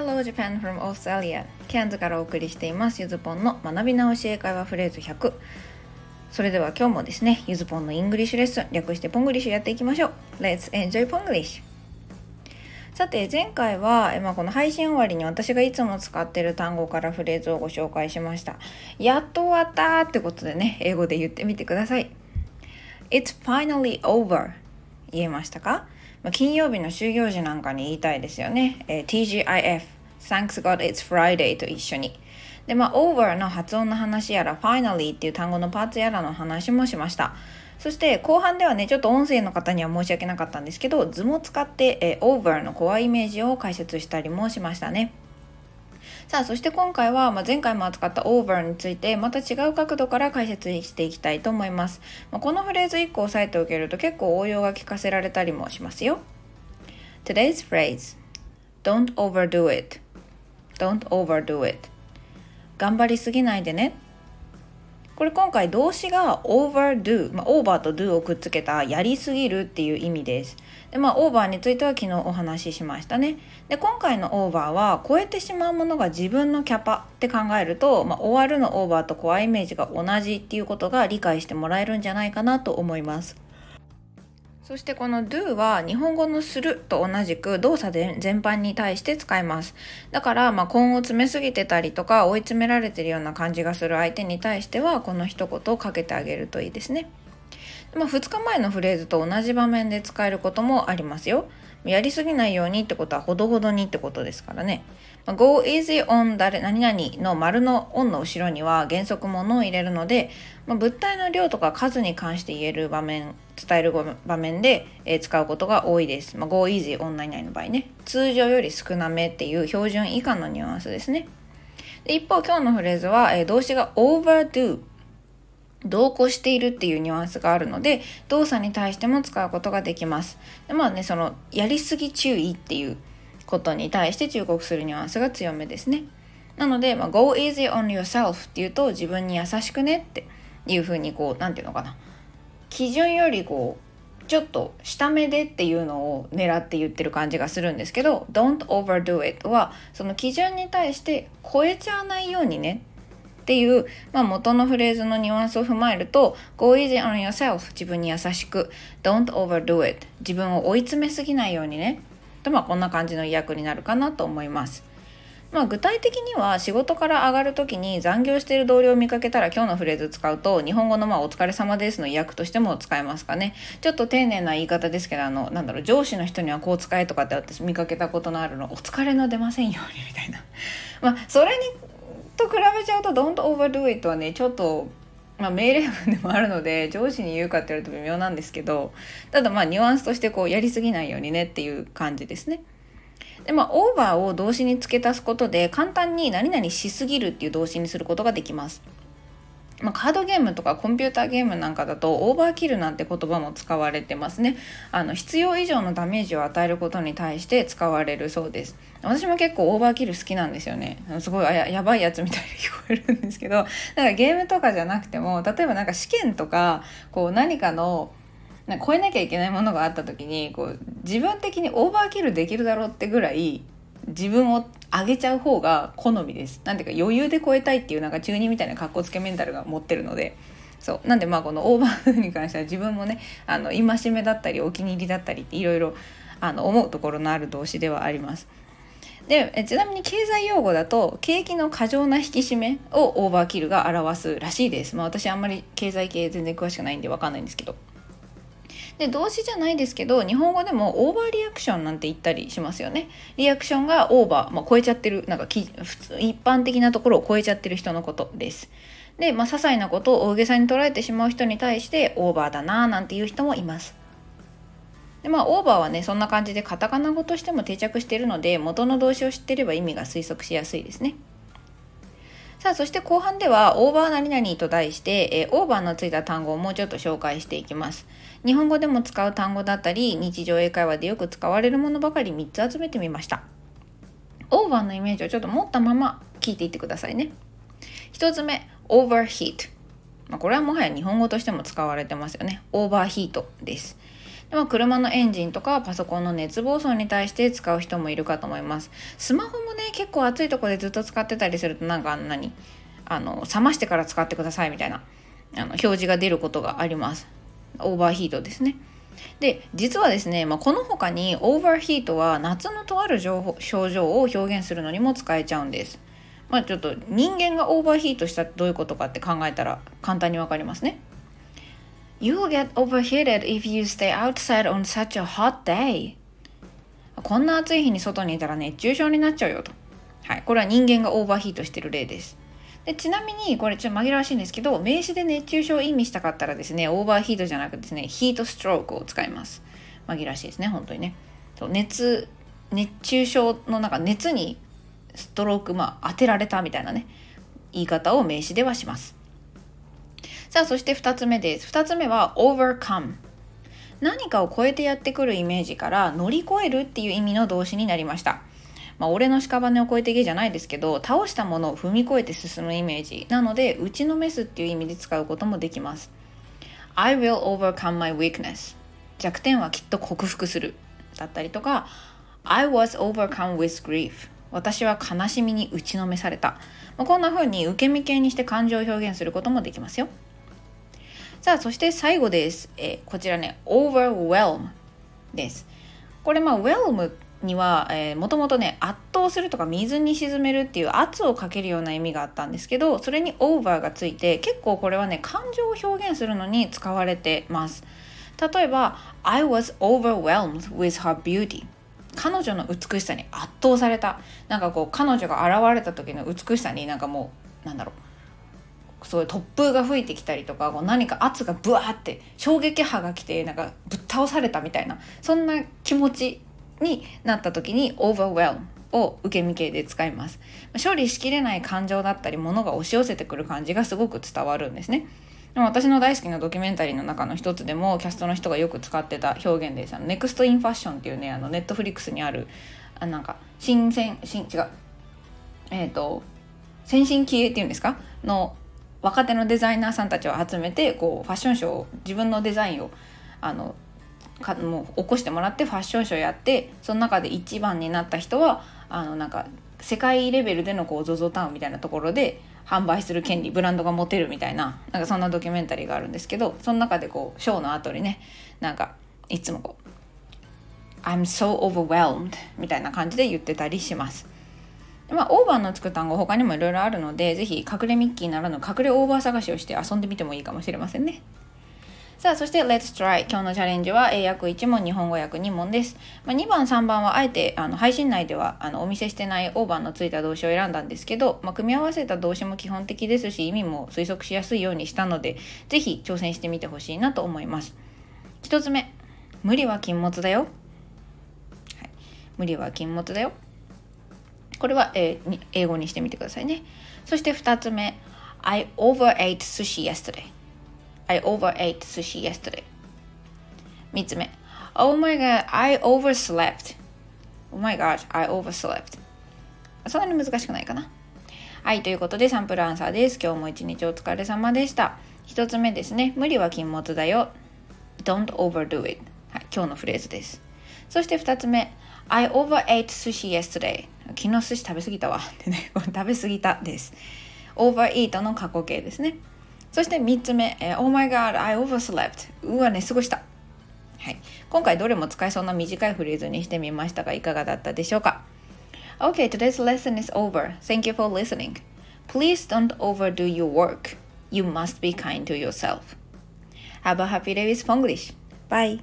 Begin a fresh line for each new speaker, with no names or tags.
Hello Japan from Australia. ケアンズからお送りしています。ゆずぽんの学び直し英会話フレーズ100それでは今日もですねゆずぽんの English lesson 略してポングリッシュやっていきましょう。Let's enjoy ポングリッシュさて前回は、まあ、この配信終わりに私がいつも使ってる単語からフレーズをご紹介しました。やっと終わったってことでね英語で言ってみてください。It's finally over. 言えましたか？まあ、金曜日の終業時なんかに言いたいですよね。えー、TGIF Thanks God It's Friday と一緒に。で、まあ、over の発音の話やら finally っていう単語のパーツやらの話もしました。そして後半ではね、ちょっと音声の方には申し訳なかったんですけど、図も使って、えー、over の怖いイメージを解説したりもしましたね。さあそして今回は、まあ、前回も扱ったオーバーについてまた違う角度から解説していきたいと思います、まあ、このフレーズ1個押さえておけると結構応用が聞かせられたりもしますよ。Today's phrase Don't overdo it. Don't overdo it. 頑張りすぎないでね。これ今回動詞が overdo、まあ、over と do をくっつけたやりすぎるっていう意味です。でまあ、オーバーについては昨日お話ししましたね。で今回のオーバーは超えてしまうものが自分のキャパって考えると、まあ、終わるのオーバーとコアイメージが同じっていうことが理解してもらえるんじゃないかなと思います。そしてこの do は日本語のすると同じく動作で全般に対して使います。だからまあ根を詰めすぎてたりとか追い詰められてるような感じがする相手に対してはこの一言をかけてあげるといいですね。まあ、2日前のフレーズと同じ場面で使えることもありますよ。やりすぎないようにってことはほどほどにってことですからね。ま、go easy on 誰何々の丸の on の後ろには原則ものを入れるので、まあ、物体の量とか数に関して言える場面、伝える場面で、え、使うことが多いです。まあ、go easy on 何々の場合ね。通常より少なめっていう標準以下のニュアンスですね。で一方、今日のフレーズは、え、動詞が overdo 同行しているっていうニュアンスがあるので動作に対しても使うことができます。でまあねそのやりすぎ注意っていうことに対して忠告するニュアンスが強めですね。なので、まあ、go easy on yourself っていうと自分に優しくねっていうふうにこう何て言うのかな基準よりこうちょっと下目でっていうのを狙って言ってる感じがするんですけど don't overdo it はその基準に対して超えちゃわないようにねっていう、まあ、元のフレーズのニュアンスを踏まえると Go easy on yourself 自分に優しく Don't overdo it 自分を追い詰めすぎないようにね。とまあこんな感じの意訳になるかなと思います。まあ、具体的には仕事から上がる時に残業している同僚を見かけたら今日のフレーズ使うと日本語のまあお疲れ様ですの意訳としても使えますかね。ちょっと丁寧な言い方ですけどあのなんだろう上司の人にはこう使えとかって私見かけたことのあるのお疲れの出ませんようにみたいな。まあそれにと比べちゃうと Don't overdo it はねちょっとまあ、命令文でもあるので上司に言うかって言われると微妙なんですけどただまあニュアンスとしてこうやりすぎないようにねっていう感じですね。でまあオーバーを動詞に付け足すことで簡単に何々しすぎるっていう動詞にすることができます。まあ、カードゲームとかコンピューターゲームなんかだとオーバーキルなんて言葉も使われてますね。あの必要以上のダメージを与えることに対して使われるそうです。私も結構オーバーキル好きなんですよね。すごいややばいやつみたいに聞こえるんですけど。だからゲームとかじゃなくても例えばなんか試験とかこう何かのな超えなきゃいけないものがあった時にこう自分的にオーバーキルできるだろうってぐらい自分を上げちゃう方が好みです。なんていうか余裕で超えたいっていうなんか中二みたいな格好つけメンタルが持ってるので。そうなんでまあこのオーバーフーに関しては自分もねあの戒めだったりお気に入りだったりっていろいろ思うところのある動詞ではあります。でちなみに経済用語だと景気の過剰な引き締めをオーバーキルが表すらしいです。まあ私あんまり経済系全然詳しくないんでわかんないんですけど。で動詞じゃないですけど日本語でもオーバーリアクションなんて言ったりしますよね。リアクションがオーバー、まあ、超えちゃってるなんかき普通一般的なところを超えちゃってる人のことです。で、まあ、些細なことを大げさに捉えてしまう人に対してオーバーだなーなんていう人もいます。でまあオーバーはねそんな感じでカタカナ語としても定着しているので元の動詞を知ってれば意味が推測しやすいですね。さあそして後半ではオーバー何々と題して、えー、オーバーのついた単語をもうちょっと紹介していきます。日本語でも使う単語だったり日常英会話でよく使われるものばかり3つ集めてみました。オーバーのイメージをちょっと持ったまま聞いていってくださいね。1つ目 overheat まあ、これはもはや日本語としても使われてますよね。オーバーヒートです。でも車のエンジンとかパソコンの熱暴走に対して使う人もいるかと思います。スマホもね結構暑いとこでずっと使ってたりするとなんか何あの冷ましてから使ってくださいみたいなあの表示が出ることがあります。オーバーヒートですね。で実はですね、まあ、この他にオーバーヒートは夏のとある症状を表現するのにも使えちゃうんです。まあちょっと人間がオーバーヒートしたってどういうことかって考えたら簡単にわかりますね。You'll get overheated if you stay outside on such a hot day. こんな暑い日に外にいたら熱中症になっちゃうよと。はい、これは人間がオーバーヒートしてる例です。でちなみにこれちょっと紛らわしいんですけど名詞で熱中症を意味したかったらですねオーバーヒートじゃなくてですねヒートストロークを使います紛らわしいですね本当にねそう熱熱中症のなんか熱にストロークまあ当てられたみたいなね言い方を名詞ではしますさあ、そして2つ目です。2つ目は overcome。何かを超えてやってくるイメージから乗り越えるっていう意味の動詞になりました。まあ、俺の屍を越えてけじゃないですけど、倒したものを踏み越えて進むイメージ。なので、打ちのめすっていう意味で使うこともできます。I will overcome my weakness. 弱点はきっと克服する。だったりとか、I was overcome with grief. 私は悲しみに打ちのめされた。まあ、こんな風に受け身系にして感情を表現することもできますよ。さあ、そして最後です。え、こちらね、overwhelm です。これ、まあ、whelm には、え、もともとね、圧倒するとか水に沈めるっていう圧をかけるような意味があったんですけど、それに over がついて、結構これはね、感情を表現するのに使われてます。例えば、I was overwhelmed with her beauty. 彼女の美しさに圧倒された。なんかこう、彼女が現れた時の美しさになんかもう、なんだろう。そういう突風が吹いてきたりとかこう何か圧がブワーって衝撃波が来てなんかぶっ倒されたみたいなそんな気持ちになった時に overwhelm を受け身形で使います。処理しきれない感情だったり物が押し寄せてくる感じがすごく伝わるんですね。でも私の大好きなドキュメンタリーの中の一つでもキャストの人がよく使ってた表現ですあのネクストインファッションっていうねあのネットフリックスにあるあなんか新鮮新違う。えっ、ー、と先進気鋭っていうんですか？の若手のデザイナーさんたちを集めてこうファッションショーを自分のデザインをあのかもう起こしてもらってファッションショーやってその中で一番になった人はあのなんか世界レベルでのこう ZOZO タウンみたいなところで販売する権利ブランドが持てるみたいななんかそんなドキュメンタリーがあるんですけどその中でこうショーの後にねなんかいつもこう「I'm so overwhelmed」みたいな感じで言ってたりします。まあ、オーバーのつく単語他にもいろいろあるので、ぜひ隠れミッキーならぬ隠れオーバー探しをして遊んでみてもいいかもしれませんね。さあ、そして Let's try 今日のチャレンジは英訳1問、日本語訳2問です。まあ、2番、3番はあえてあの配信内ではあのお見せしてないオーバーのついた動詞を選んだんですけど、まあ、組み合わせた動詞も基本的ですし、意味も推測しやすいようにしたので、ぜひ挑戦してみてほしいなと思います。1つ目、無理は禁物だよ。はい、無理は禁物だよ。これは、えー、英語にしてみてくださいね。そして2つ目。I overate sushi yesterday. I overate sushi yesterday. 3つ目。Oh my god, I overslept. Oh my god, I overslept. そんなに難しくないかな。はい、ということでサンプルアンサーです。今日も一日お疲れ様でした。1つ目ですね。無理は禁物だよ。Don't overdo it. はい、今日のフレーズです。そして2つ目。I overate sushi yesterday. 昨日寿司食べ過ぎたわってね、食べ過ぎたです。overeat の過去形ですね。そして3つ目、Oh my god, I overslept. うわ、寝過ごした。はい。今回どれも使えそうな短いフレーズにしてみましたが、いかがだったでしょうか Okay, today's lesson is over. Thank you for listening. Please don't overdo your work. You must be kind to yourself. Have a happy day with Ponglish. Bye.